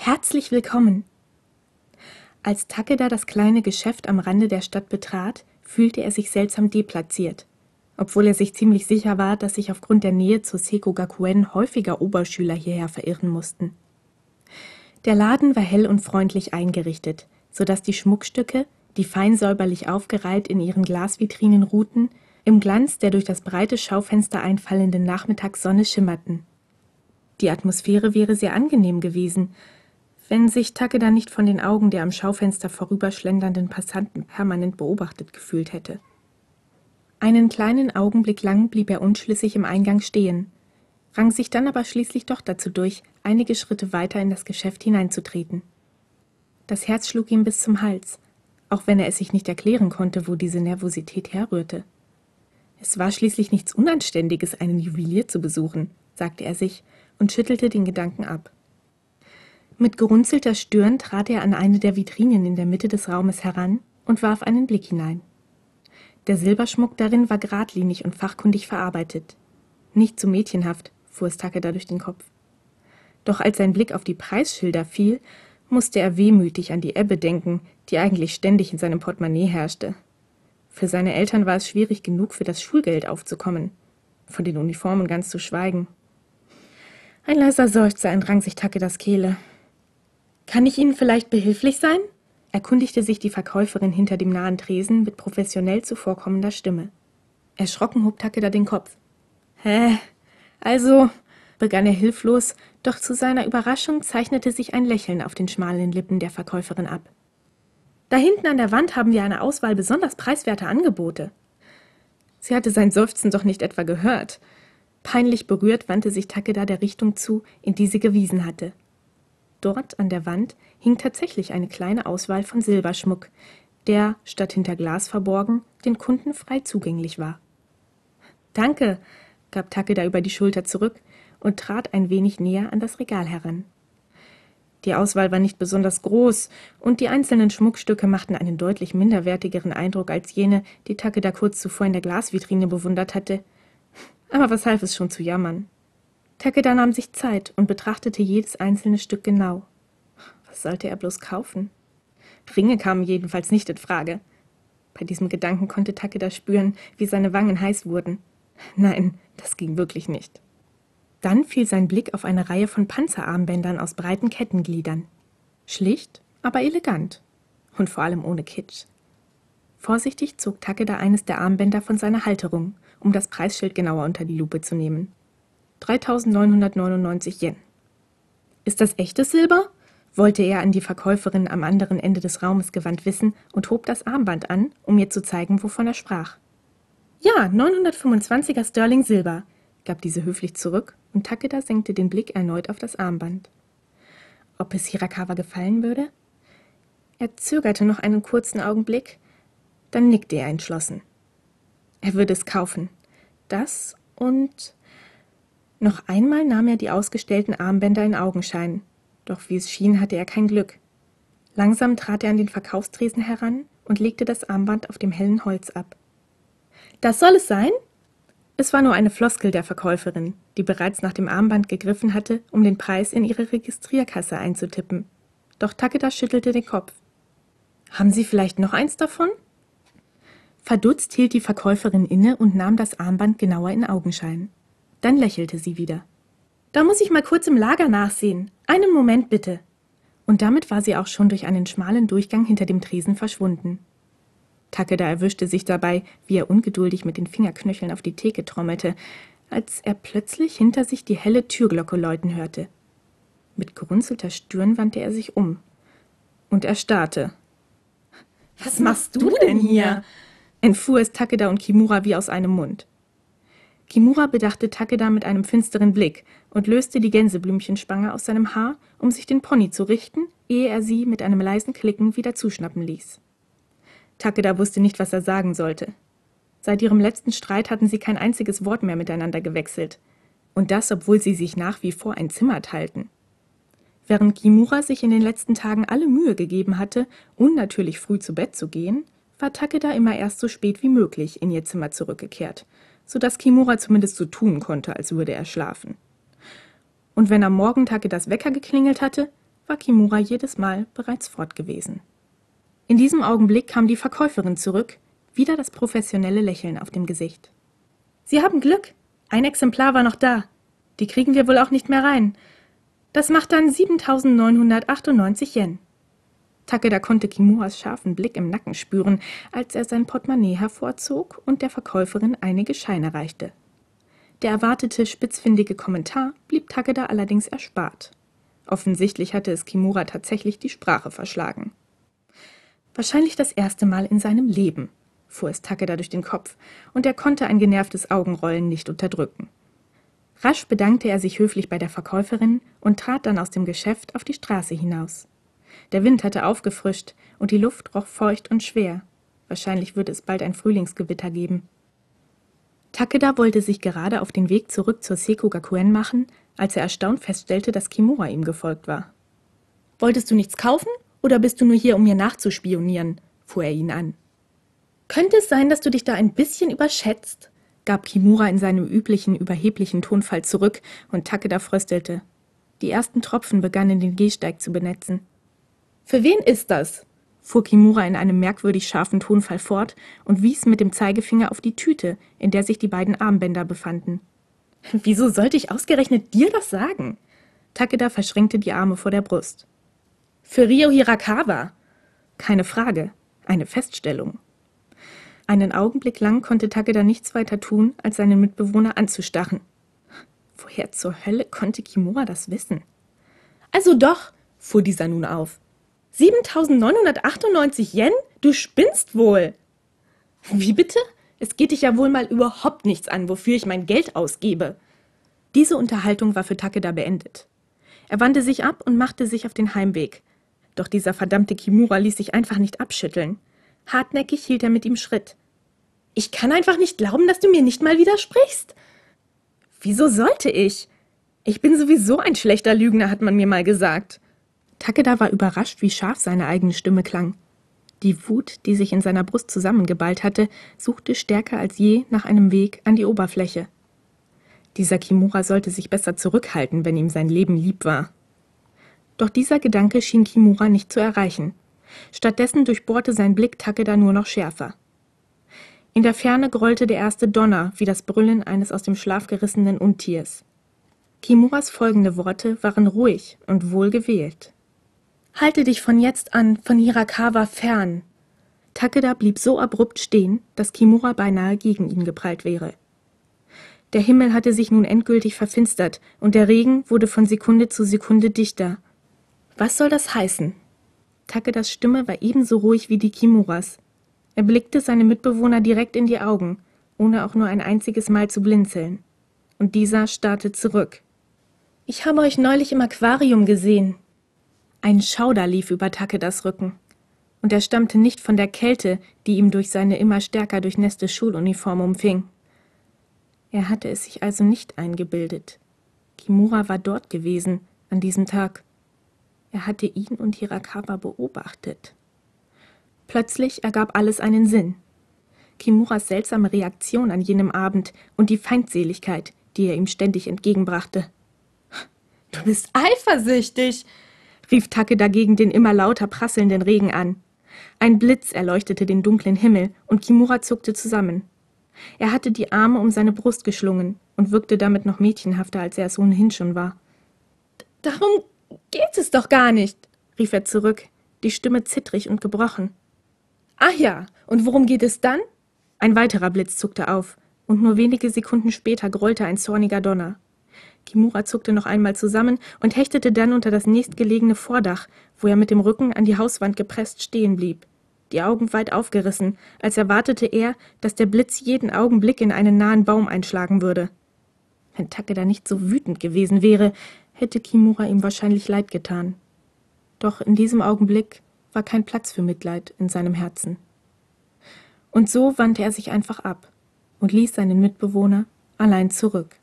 Herzlich willkommen! Als Takeda das kleine Geschäft am Rande der Stadt betrat, fühlte er sich seltsam deplatziert, obwohl er sich ziemlich sicher war, dass sich aufgrund der Nähe zur Seko Gakuen häufiger Oberschüler hierher verirren mussten. Der Laden war hell und freundlich eingerichtet, so dass die Schmuckstücke, die fein säuberlich aufgereiht in ihren Glasvitrinen ruhten, im Glanz der durch das breite Schaufenster einfallenden Nachmittagssonne schimmerten. Die Atmosphäre wäre sehr angenehm gewesen, wenn sich Takeda nicht von den Augen der am Schaufenster vorüberschlendernden Passanten permanent beobachtet gefühlt hätte. Einen kleinen Augenblick lang blieb er unschlüssig im Eingang stehen, rang sich dann aber schließlich doch dazu durch, einige Schritte weiter in das Geschäft hineinzutreten. Das Herz schlug ihm bis zum Hals, auch wenn er es sich nicht erklären konnte, wo diese Nervosität herrührte. Es war schließlich nichts Unanständiges, einen Juwelier zu besuchen, sagte er sich und schüttelte den Gedanken ab. Mit gerunzelter Stirn trat er an eine der Vitrinen in der Mitte des Raumes heran und warf einen Blick hinein. Der Silberschmuck darin war geradlinig und fachkundig verarbeitet. Nicht zu so mädchenhaft, fuhr es Takeda durch den Kopf. Doch als sein Blick auf die Preisschilder fiel, musste er wehmütig an die Ebbe denken, die eigentlich ständig in seinem Portemonnaie herrschte. Für seine Eltern war es schwierig genug, für das Schulgeld aufzukommen, von den Uniformen ganz zu schweigen. Ein leiser Seufzer entrang sich Takedas Kehle. Kann ich Ihnen vielleicht behilflich sein? erkundigte sich die Verkäuferin hinter dem nahen Tresen mit professionell zuvorkommender Stimme. Erschrocken hob Takeda den Kopf. Hä? Also, begann er hilflos, doch zu seiner Überraschung zeichnete sich ein Lächeln auf den schmalen Lippen der Verkäuferin ab. Da hinten an der Wand haben wir eine Auswahl besonders preiswerter Angebote. Sie hatte sein Seufzen doch nicht etwa gehört. Peinlich berührt wandte sich Takeda der Richtung zu, in die sie gewiesen hatte. Dort an der Wand hing tatsächlich eine kleine Auswahl von Silberschmuck, der, statt hinter Glas verborgen, den Kunden frei zugänglich war. Danke, gab Takeda über die Schulter zurück und trat ein wenig näher an das Regal heran. Die Auswahl war nicht besonders groß, und die einzelnen Schmuckstücke machten einen deutlich minderwertigeren Eindruck als jene, die Takeda kurz zuvor in der Glasvitrine bewundert hatte. Aber was half es schon zu jammern? Takeda nahm sich Zeit und betrachtete jedes einzelne Stück genau. Was sollte er bloß kaufen? Ringe kamen jedenfalls nicht in Frage. Bei diesem Gedanken konnte Takeda spüren, wie seine Wangen heiß wurden. Nein, das ging wirklich nicht. Dann fiel sein Blick auf eine Reihe von Panzerarmbändern aus breiten Kettengliedern. Schlicht, aber elegant. Und vor allem ohne Kitsch. Vorsichtig zog Takeda eines der Armbänder von seiner Halterung, um das Preisschild genauer unter die Lupe zu nehmen. 3999 Yen. Ist das echtes Silber? wollte er an die Verkäuferin am anderen Ende des Raumes gewandt wissen und hob das Armband an, um mir zu zeigen, wovon er sprach. Ja, 925er Sterling Silber, gab diese höflich zurück, und Takeda senkte den Blick erneut auf das Armband. Ob es Hirakawa gefallen würde? Er zögerte noch einen kurzen Augenblick, dann nickte er entschlossen. Er würde es kaufen. Das und noch einmal nahm er die ausgestellten Armbänder in Augenschein, doch wie es schien, hatte er kein Glück. Langsam trat er an den Verkaufstresen heran und legte das Armband auf dem hellen Holz ab. Das soll es sein? Es war nur eine Floskel der Verkäuferin, die bereits nach dem Armband gegriffen hatte, um den Preis in ihre Registrierkasse einzutippen. Doch Takeda schüttelte den Kopf. Haben Sie vielleicht noch eins davon? Verdutzt hielt die Verkäuferin inne und nahm das Armband genauer in Augenschein. Dann lächelte sie wieder. Da muss ich mal kurz im Lager nachsehen. Einen Moment bitte. Und damit war sie auch schon durch einen schmalen Durchgang hinter dem Tresen verschwunden. Takeda erwischte sich dabei, wie er ungeduldig mit den Fingerknöcheln auf die Theke trommelte, als er plötzlich hinter sich die helle Türglocke läuten hörte. Mit gerunzelter Stirn wandte er sich um. Und er starrte. Was machst du denn hier? entfuhr es Takeda und Kimura wie aus einem Mund. Kimura bedachte Takeda mit einem finsteren Blick und löste die Gänseblümchenspange aus seinem Haar, um sich den Pony zu richten, ehe er sie mit einem leisen Klicken wieder zuschnappen ließ. Takeda wusste nicht, was er sagen sollte. Seit ihrem letzten Streit hatten sie kein einziges Wort mehr miteinander gewechselt. Und das, obwohl sie sich nach wie vor ein Zimmer teilten. Während Kimura sich in den letzten Tagen alle Mühe gegeben hatte, unnatürlich früh zu Bett zu gehen, war Takeda immer erst so spät wie möglich in ihr Zimmer zurückgekehrt so dass Kimura zumindest so tun konnte, als würde er schlafen. Und wenn am Morgentag das Wecker geklingelt hatte, war Kimura jedes Mal bereits fort gewesen. In diesem Augenblick kam die Verkäuferin zurück, wieder das professionelle Lächeln auf dem Gesicht. Sie haben Glück. Ein Exemplar war noch da. Die kriegen wir wohl auch nicht mehr rein. Das macht dann 7998 Yen. Takeda konnte Kimuras scharfen Blick im Nacken spüren, als er sein Portemonnaie hervorzog und der Verkäuferin einige Scheine reichte. Der erwartete spitzfindige Kommentar blieb Takeda allerdings erspart. Offensichtlich hatte es Kimura tatsächlich die Sprache verschlagen. Wahrscheinlich das erste Mal in seinem Leben, fuhr es Takeda durch den Kopf, und er konnte ein genervtes Augenrollen nicht unterdrücken. Rasch bedankte er sich höflich bei der Verkäuferin und trat dann aus dem Geschäft auf die Straße hinaus. Der Wind hatte aufgefrischt und die Luft roch feucht und schwer. Wahrscheinlich würde es bald ein Frühlingsgewitter geben. Takeda wollte sich gerade auf den Weg zurück zur Sekugakuen machen, als er erstaunt feststellte, dass Kimura ihm gefolgt war. Wolltest du nichts kaufen oder bist du nur hier, um mir nachzuspionieren? fuhr er ihn an. Könnte es sein, dass du dich da ein bisschen überschätzt? gab Kimura in seinem üblichen, überheblichen Tonfall zurück und Takeda fröstelte. Die ersten Tropfen begannen den Gehsteig zu benetzen. Für wen ist das? fuhr Kimura in einem merkwürdig scharfen Tonfall fort und wies mit dem Zeigefinger auf die Tüte, in der sich die beiden Armbänder befanden. Wieso sollte ich ausgerechnet dir das sagen? Takeda verschränkte die Arme vor der Brust. Für Rio Hirakawa. Keine Frage, eine Feststellung. Einen Augenblick lang konnte Takeda nichts weiter tun, als seinen Mitbewohner anzustarren. Woher zur Hölle konnte Kimura das wissen? Also doch, fuhr dieser nun auf. 7998 Yen? Du spinnst wohl. Wie bitte? Es geht dich ja wohl mal überhaupt nichts an, wofür ich mein Geld ausgebe. Diese Unterhaltung war für Takeda beendet. Er wandte sich ab und machte sich auf den Heimweg. Doch dieser verdammte Kimura ließ sich einfach nicht abschütteln. Hartnäckig hielt er mit ihm Schritt. Ich kann einfach nicht glauben, dass du mir nicht mal widersprichst. Wieso sollte ich? Ich bin sowieso ein schlechter Lügner, hat man mir mal gesagt. Takeda war überrascht, wie scharf seine eigene Stimme klang. Die Wut, die sich in seiner Brust zusammengeballt hatte, suchte stärker als je nach einem Weg an die Oberfläche. Dieser Kimura sollte sich besser zurückhalten, wenn ihm sein Leben lieb war. Doch dieser Gedanke schien Kimura nicht zu erreichen. Stattdessen durchbohrte sein Blick Takeda nur noch schärfer. In der Ferne grollte der erste Donner wie das Brüllen eines aus dem Schlaf gerissenen Untiers. Kimuras folgende Worte waren ruhig und wohl gewählt. Halte dich von jetzt an von Hirakawa fern. Takeda blieb so abrupt stehen, dass Kimura beinahe gegen ihn geprallt wäre. Der Himmel hatte sich nun endgültig verfinstert und der Regen wurde von Sekunde zu Sekunde dichter. Was soll das heißen? Takedas Stimme war ebenso ruhig wie die Kimuras. Er blickte seine Mitbewohner direkt in die Augen, ohne auch nur ein einziges Mal zu blinzeln. Und dieser starrte zurück. Ich habe euch neulich im Aquarium gesehen. Ein Schauder lief über Takedas Rücken. Und er stammte nicht von der Kälte, die ihm durch seine immer stärker durchnässte Schuluniform umfing. Er hatte es sich also nicht eingebildet. Kimura war dort gewesen, an diesem Tag. Er hatte ihn und Hirakawa beobachtet. Plötzlich ergab alles einen Sinn. Kimuras seltsame Reaktion an jenem Abend und die Feindseligkeit, die er ihm ständig entgegenbrachte. Du bist eifersüchtig, rief Take dagegen den immer lauter prasselnden Regen an. Ein Blitz erleuchtete den dunklen Himmel und Kimura zuckte zusammen. Er hatte die Arme um seine Brust geschlungen und wirkte damit noch mädchenhafter, als er es ohnehin schon war. Darum geht es doch gar nicht, rief er zurück, die Stimme zittrig und gebrochen. Ach ja, und worum geht es dann? Ein weiterer Blitz zuckte auf, und nur wenige Sekunden später grollte ein zorniger Donner. Kimura zuckte noch einmal zusammen und hechtete dann unter das nächstgelegene Vordach, wo er mit dem Rücken an die Hauswand gepresst stehen blieb, die Augen weit aufgerissen, als erwartete er, dass der Blitz jeden Augenblick in einen nahen Baum einschlagen würde. Wenn Takeda nicht so wütend gewesen wäre, hätte Kimura ihm wahrscheinlich leid getan. Doch in diesem Augenblick war kein Platz für Mitleid in seinem Herzen. Und so wandte er sich einfach ab und ließ seinen Mitbewohner allein zurück.